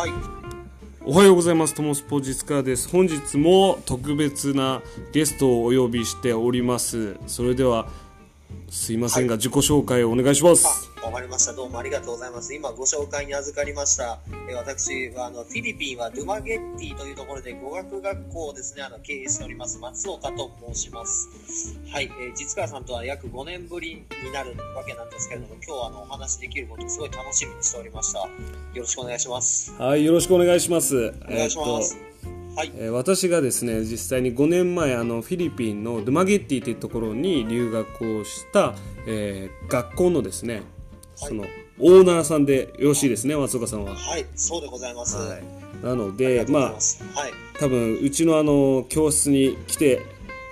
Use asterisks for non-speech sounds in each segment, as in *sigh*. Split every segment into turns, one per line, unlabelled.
はい。
おはようございます。トモスポジツカです。本日も特別なゲストをお呼びしております。それでは、すいませんが、自己紹介をお願いします。
あ、わかりました。どうもありがとうございます。今ご紹介に預かりました。えー私はあのフィリピンはドゥマゲッティというところで語学学校をですね、あの経営しております松岡と申します。はい、えー実川さんとは約5年ぶりになるわけなんですけれども、今日はあのお話しできることをすごい楽しみにしておりました。よろしくお願いします。
はい、よろしくお願いします。
お願いします。はい。
えー私がですね実際に5年前あのフィリピンのドゥマゲッティというところに留学をした、えー学校のですねそのオーナーさんでよろしいですね松岡さんは。
はい、そうでございます。
はい、なのでまあ。
はい。
多分うちのあの教室に来て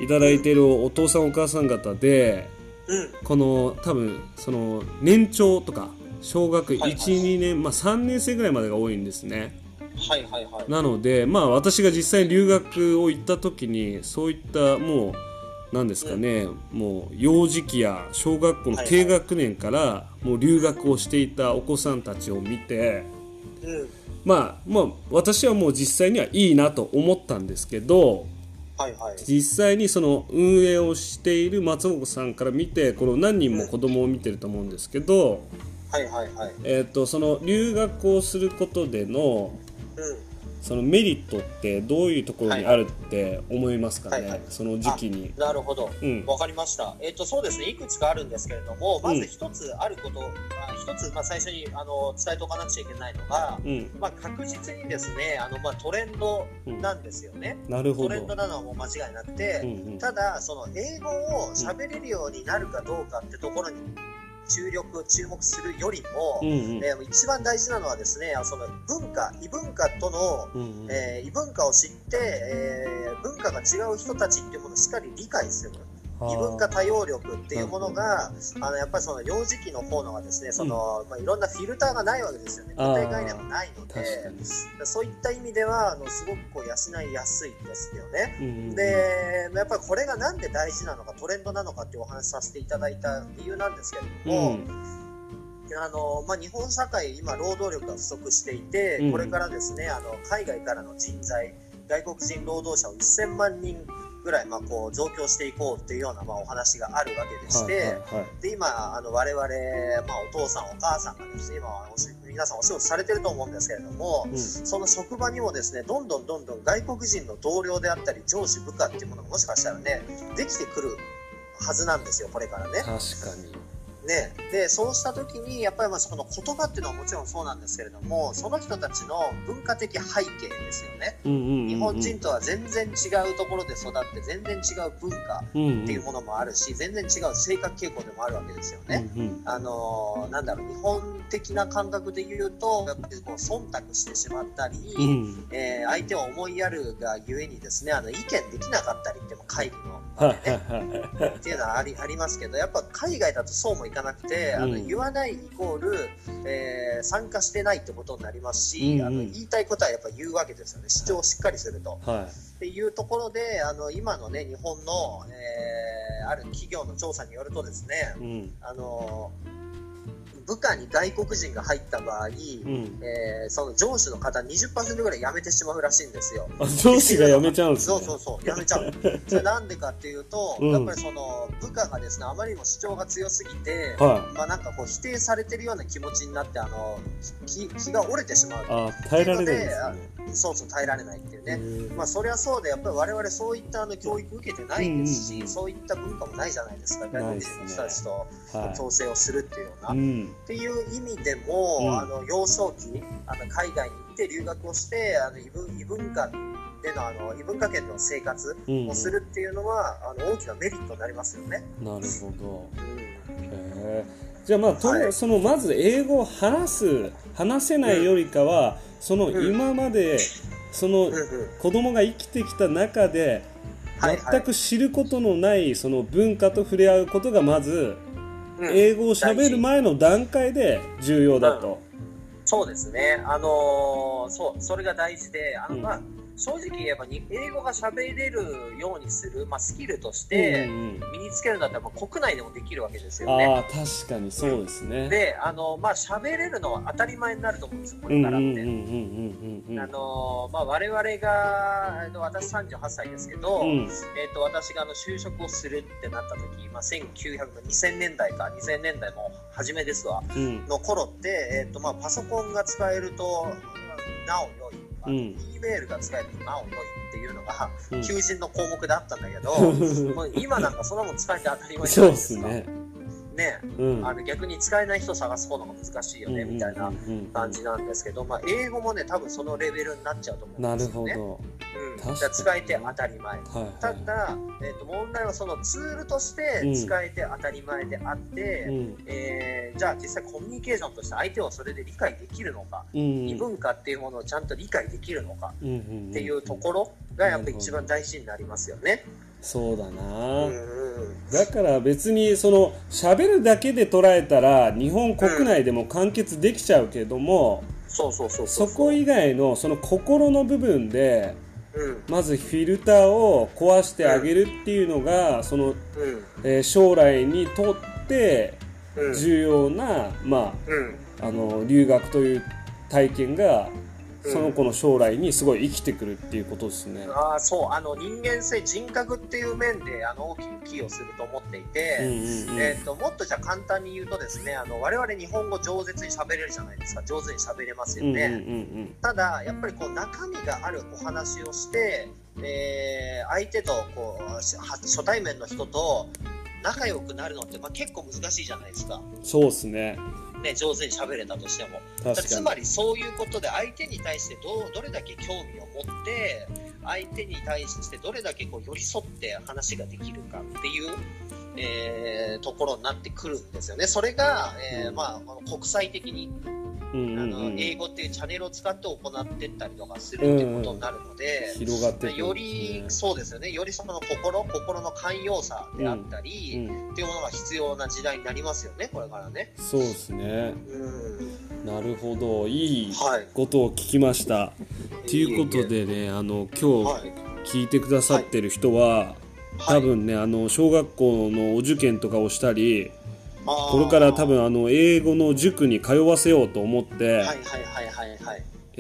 いただいているお父さんお母さん方で
うん。
この多分その年長とか小学1、
はいはい
2年、まあ、3年生ぐらいまでが多いんですね。
はいはいはい。
なので、まあ、私が実際に留学を行った時にそういったもう何ですかね、もう幼児期や小学校の低学年からもう留学をしていたお子さんたちを見て、
うん。
まあ、まあ私はもう実際にはいいなと思ったんですけど。実際にその運営をしている松岡さんから見てこの何人も子供を見てると思うんですけど。えー、とその留学をすることでの
うん。
そのメリットってどういうところにあるって思いますかね、
はいはい
その時期に。
なるほど。
うん
わかりました。えっ、と、そうですね。いくつかあるんですけれども、まず一つあること、まあ一つ、まあ、最初に、あの、伝えておかなくちゃいけないのが、
うん、
まあ、確実にですね、あの、まあ、トレンドなんですよね。
なるほど
トレンドなのはもう間違いなくて、
うんうん
ただ、その英語を喋れるようになるかどうかってところに注力、注目するよりも、
うんうん。
えー一番大事なのはですね、その文化、異文化との
うんうん。
えー異文化を知って、えー文化が違う人たちっていうものをしっかり理解する異文化多様力っていうものがあのやっぱりその幼児期の方のはですねその、まあ、いろんなフィルターがないわけですよね。固定概念もないので。そういった意味ではあのすごくこう養いやすいですよね。
うんうん
でやっぱりこれがなんで大事なのかトレンドなのかっていうお話しさせていただいた理由なんですけれども、
うん。
あのまあ、日本社会、今、労働力が不足していて、
うん。
これからですねあの海外からの人材、外国人労働者を1000万人ぐらい、まあ、こう増強していこうっていうような、まあ、お話があるわけでして、
はいはいはい。
で今、あの我々、まあ、お父さん、お母さんがですね今は皆さんお仕事されてると思うんですけれども、
うん。
その職場にもですねどんどんどんどん外国人の同僚であったり上司部下っていうものがもしかしたらねできてくるはずなんですよ、これからね。
確かに
ね、でそうした時にやっぱりまあその言葉っていうのはもちろんそうなんですけれどもその人たちの文化的背景ですよね。
うんうんうんうん。
日本人とは全然違うところで育って全然違う文化っていうものもあるし全然違う性格傾向でもあるわけですよね。
うんうん。
あのーなんだろう日本的な感覚で言うとやっぱりこう忖度してしまったり、
うん。
えー相手を思いやるがゆえにですねあの意見できなかったりっても会議の
はいはいはい
っていうのはありありますけどやっぱ海外だとそうもいかなくて、あの
うん
言わないイコール、えー参加してないってことになりますし、
うんうん。
あの言いたいことはやっぱ言うわけですよね。主張をしっかりすると。
は
っていうところであの今のね日本の、えーある企業の調査によるとですね
いうん。
あの部下に外国人が入った場合、
うん。
えーその上司の方20%ぐらい辞めてしまうらしいんですよ。
あ上司が辞めちゃうんですね。
そうそうそう、辞めちゃう。*laughs* それなんでかっていうと、
うん。
やっぱりその部下がですね、あまりにも主張が強すぎて、
はい。
まあなんかこう否定されてるような気持ちになって、あの気気が折れてしまう。
あ耐えられないね。
そうそう耐えられないっていうね。まあそりゃそうで、やっぱり我々そういったあの教育受けてないですし、
うんうんうん。
そういった文化もないじゃないですか、外国人の人たちと
はい。
調整をするっていうような。
うん
っていう意味でも、
うん。
あの幼少期あの海外に行って留学をしてあの異文異文化でのあの異文化圏での生活
うん。
をするっていうのは、あの大きなメリットになりますよね。
なるほど。
うん。
へーじゃあまあと、
はい。
そのまず英語を話す話せないよりかは、その
うん
今までその
うんうん。
子供が生きてきた中で全く知ることのないその文化と触れ合うことがまず
うん
英語を喋る前の段階で重要だと。
そうですね、あのーそうそれが大事であの、
うん。
まあ正直言えばに英語が喋れるようにする、まあ、スキルとして身につけるんだったら、まあ国内でもできるわけですよね。
ああ確かにそうですね。
で、あの、まあ、喋れるのは当たり前になると思うんですよ、こ
うん
れからって。あのまあ、我々が、えっと私38歳ですけど、
うん
えっと私があの就職をするってなった時、まあ、1900 2000年代か2000年代も初めですわ
うん
の頃って、えっとまあ、パソコンが使えるとなお良い、
うん
E メールが使えるとなお良いっていうのが
うん
求人の項目であったんだけど、*laughs* もう今なんかそんなもん使えて当たり前じゃないですすか。
ね。
ね
うん
あの逆に使えない人探す方のが難しいよね、みたいな感じなんですけど、まあ、英語もね多分そのレベルになっちゃうと思うん
な
ですよね。
るほど。
使えて当たり前。
はいはい。
ただ、えー、と問題はそのツールとして使えて当たり前であって、
うん
えーじゃあ実際コミュニケーションとして相手をそれで理解できるのか、
うん
異文化っていうものをちゃんと理解できるのかっていうところがやっぱり一番大事になりますよね。
そうだ
うん
な。
うん
だから別にその喋るだけで捉えたら日本国内でも完結できちゃうけども、
そ
こ以外のその心の部分で
うん
まずフィルターを壊してあげるっていうのがその、
うん。
えー将来にとって
うん。
重要な、ま
うん。
あ、あの留学という体験が
うん
その子の将来にすごい生きてくるっていうことですね。
ああそう。あの人間性人格っていう面であの大きく寄与すると思っていて、
うんうんうん。
えー、ともっとじゃあ簡単に言うとですねあの我々日本語上手に喋れるじゃないですか。上手に喋れますよね、
うんうんうん
ただやっぱりこう中身があるお話をして、えー相手とこうし初対面の人と仲良くなるのって、まあ、結構難しいじゃないですか、
うんそうですね
ね、上手に喋れたとしても。つまりそういうことで相手に対してどうどれだけ興味を持って相手に対してどれだけこう寄り添って話ができるかっていう、えーところになってくるんですよね。それが、えーまあ、国際的に
うん
あの
うん。うん
英語っていうチャンネルを使って行っていったりとかするっていうことになるので、
広がってく。る
よりそうですよね。よりその心心の寛容さであった
う
り、
ん、
っていうものが必要な時代になりますよねこれからね。
そうですね。
うん。
なるほど。い。い
はい
ことを聞きました。ということでねあの今日
はい。
聞いてくださってる人は、多分ねあの小学校のお受験とかをしたり
こ
これから多分あの英語の塾に通わせようと思って。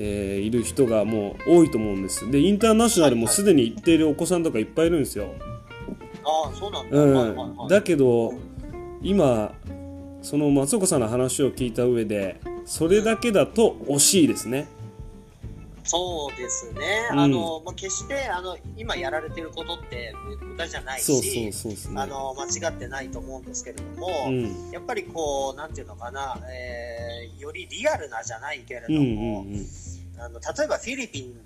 えーいる人がもう多いと思うんです。でインターナショナルもすでに行っているお子さんとかいっぱいいるんですよ、
ああ、そうなんだ。
うん
はいはいはい。
だけど今その松岡さんの話を聞いた上でそれだけだと惜しいですね
そうですね。
うん。
あの、まあ、決して、あの、今やられてることって無駄じゃないし、
そうそうそうね
あの、間違ってないと思うんですけれども、
うん。
やっぱりこう、なんていうのかな、えーよりリアルなじゃないけれど
うんう
も、
ん
あの例えばフィリピンに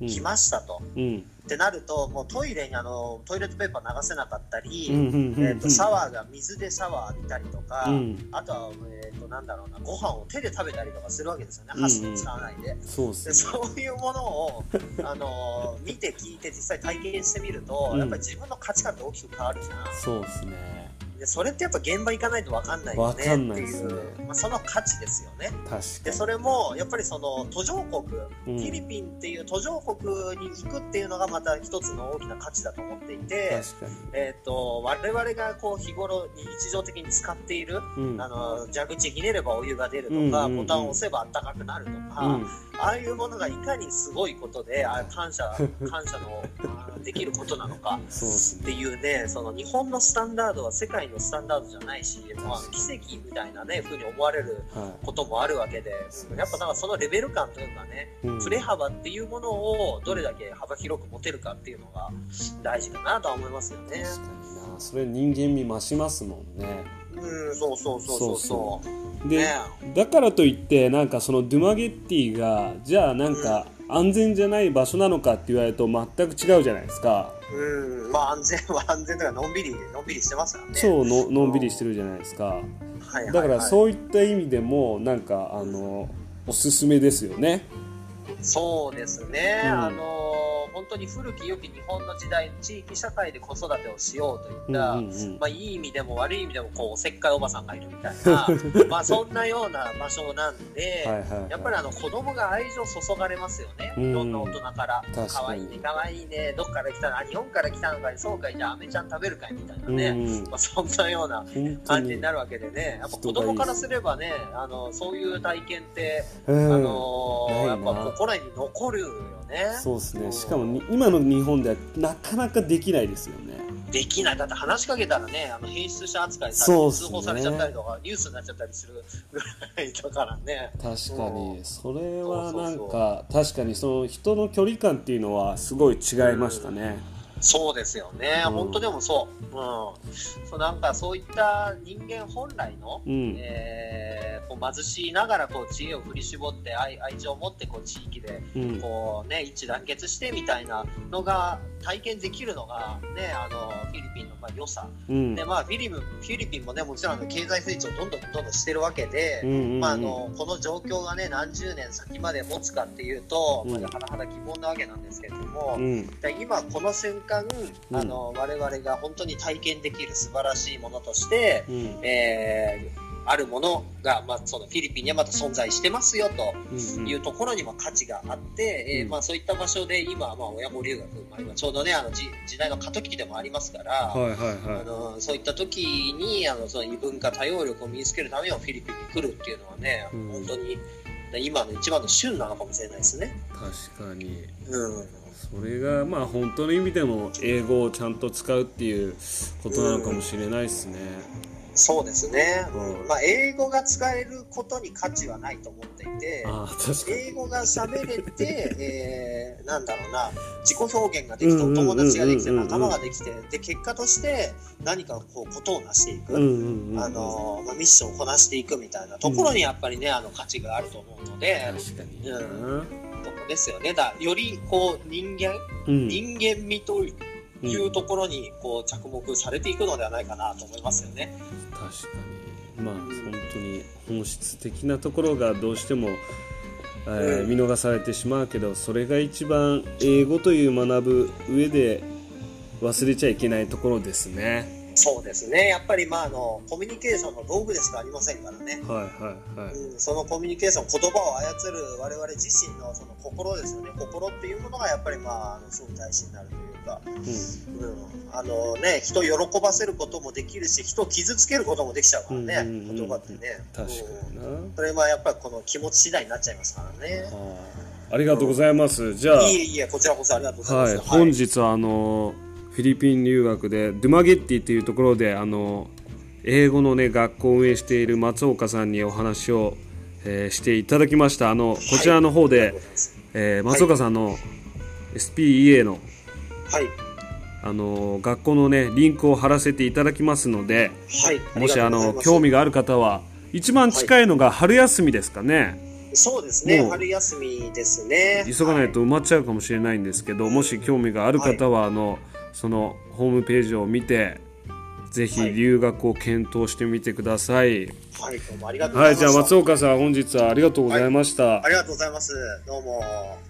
来ましたと、
うん。うん
ってなると、もうトイレにあのトイレットペーパー流せなかったり、
うんうんうんうん。
えー、とシャワーが水でシャワー浴びたりとか、
うん。
あとは、えー、となんだろうなご飯を手で食べたりとかするわけですよね、
うんうん。
箸使わないで。
そうで
ですそういうものを、*laughs* あの見て聞いて実際体験してみると、
うん。
やっぱり自分の価値観って大きく変わるじゃん。
そうですね
でそれってやっぱ現場行かないと分かんないよねっていう、
ね
まあ、その価値ですよね。
確かに。
でそれもやっぱりその途上国、
うん。
フィリピンっていう途上国に行くっていうのがまた一つの大きな価値だと思っていて、
確かに。
えー、と我々がこう日頃日常的に使っている、
うん。
あの蛇口ひねればお湯が出るとか、
うんうんうん。
ボタンを押せば暖かくなるとか、
うん
ああいうものがいかにすごいことであ感謝 *laughs* 感謝のあできることなのかっていうねその日本のスタンダードは世界のスタンダードじゃないし、まあ、奇跡みたいなね風に思われる
は
こともあるわけでやっぱなんかそのレベル感というかね
い、うん。
振れ幅っていうものをどれだけ幅広く持てるかっていうのが大事かなとは思いますよね。
確かにな。それ人間味増しますもんね
うんそうそうそうそう。そう。
で、
ね。
だからといってなんかそのドゥマゲッティがじゃあなんか安全じゃない場所なのかって言われると全く違うじゃないですか、
うんまあ安全は安全とかのんびりのんびりしてますよね。
そうののんびりしてるじゃないですか。
はいはいはい。
だからそういった意味でもなんかあのおすすめですよね。
そうですね、
うん。
あの本本当に古き良き日本の時代地域社会で子育てをしようといった、
うんうんうん。
まあ、いい意味でも悪い意味でもこうおせっかいおばさんがいるみたいな *laughs* まあそんなような場所なんで、
はい
やっぱりあの子供が愛情注がれますよね、
うん。
いろんな大人から。
確かに。
可愛いね、可愛いね、どっから来たの？あ、日本から来たのかい、そうかい、じゃあ、アメちゃん食べるかいみたいなね、
うん
まあ、そんなような感じに
に
なるわけでね、やっぱ子供からすればね、あのそういう体験って、
うん。
あのやっぱ心に残るよね。
そうですねしかもに今の日本ではなかなかできないですよね
できない。だって話しかけたらね、あの変質者扱いされて、
ね
通報されちゃったりとか、ニュースになっちゃったりするぐらいだからね。
確かに
うん
それはなんか確かにその人の距離感っていうのはすごい違いましたね
そうですよね。
うん
本当でもそう。うん。そうなんかそういった人間本来の、
うん
えーこう貧しいながらこう知恵を振り絞って愛愛情を持ってこう地域で
うん。
こうね一致団結してみたいなのが体験できるのがねあのフィリピンのまあ良さ。
うん。
でまあフィリピンフィリピンもねもちろん経済成長をどんどんどんどんしてるわけで、
うんうんうん。
まあ、あのこの状況がね何十年先まで持つかっていうと、
うん。
まあ、甚だ疑問なわけなんですけれども、
うん。
で今この瞬間、
うん。
あの我々が本当に体験できる素晴らしいものとして、
うん。
えーあるものが、まあ、そのフィリピンにはまた存在してますよと
うん
いうところにも価値があって、えー
うん。
まあ、そういった場所で今はまあ親子留学、まあ、今ちょうどねあの時時代の過渡期でもありますから、
はいはい
あ
は
のそういった時にあのその異文化多様力を身につけるためにはフィリピンに来るっていうのはね、
うん。
本当に今の一番の旬なのかもしれないですね。
い確かに。
うん。
それがまあ本当の意味でも英語をちゃんと使うっていうことなのかもしれないですね
そうですね、
うん。
まあ、英語が使えることに価値はないと思っていて、英語が喋れて、*laughs* えー、なんだろうな、自己表現ができて、お
うんうんうんうん
友達ができて、仲間ができて、で、結果として何かこう、ことを成していく、
うんうんうん
あのまあ、ミッションをこなしていくみたいなところにやっぱりね、あの価値があると思うので、
確かに。
うとこですよね。だよりこう、人間、
うん。
人間味というところにこう着目されていくのではないかなと思いますよね。
確かにまあ本当に本質的なところがどうしても、えー
うん
見逃されてしまうけどそれが一番英語という学ぶ上で忘れちゃいけないところですね
そうですね。やっぱりまああのコミュニケーションの道具でしかありませんからね。
はいはいはい
うん、そのコミュニケーション、言葉を操る我々自身のその心ですよね。心っていうものがやっぱりまああのすごく大事になるというか、
う
うん、あのね人を喜ばせることもできるし、人を傷つけることもできちゃうからね。
うんうんうん
言葉ってね。
確かにな、
うん。それはやっぱりこの気持ち次第になっちゃいますからね。
ありがとうございます。じゃあ
いえいえ、こちらこそありがとうございま
はい、
す。
本日はあのフィリピン留学でドゥマゲッティっていうところであの英語のね学校を運営している松岡さんにお話を、えーしていただきました。あのこちらの方で、
ありがとうござい
えー松岡さんの SPEA の
はい。
あの学校のねリンクを貼らせていただきますので
はい。
もしあの興
味
味がある方は一番近いのが春休みですかね、
そうですね。春休みですね。
急がないと埋まっちゃうかもしれないんですけど、もし興味がある方は、あのそのホームページを見てぜひ
はい
留学を検討してみてください。
はい。どうもありがとうご
はい、
ざいました。
じゃあ松岡さん本日はありがとうございました。
ありがとうございます。どうも。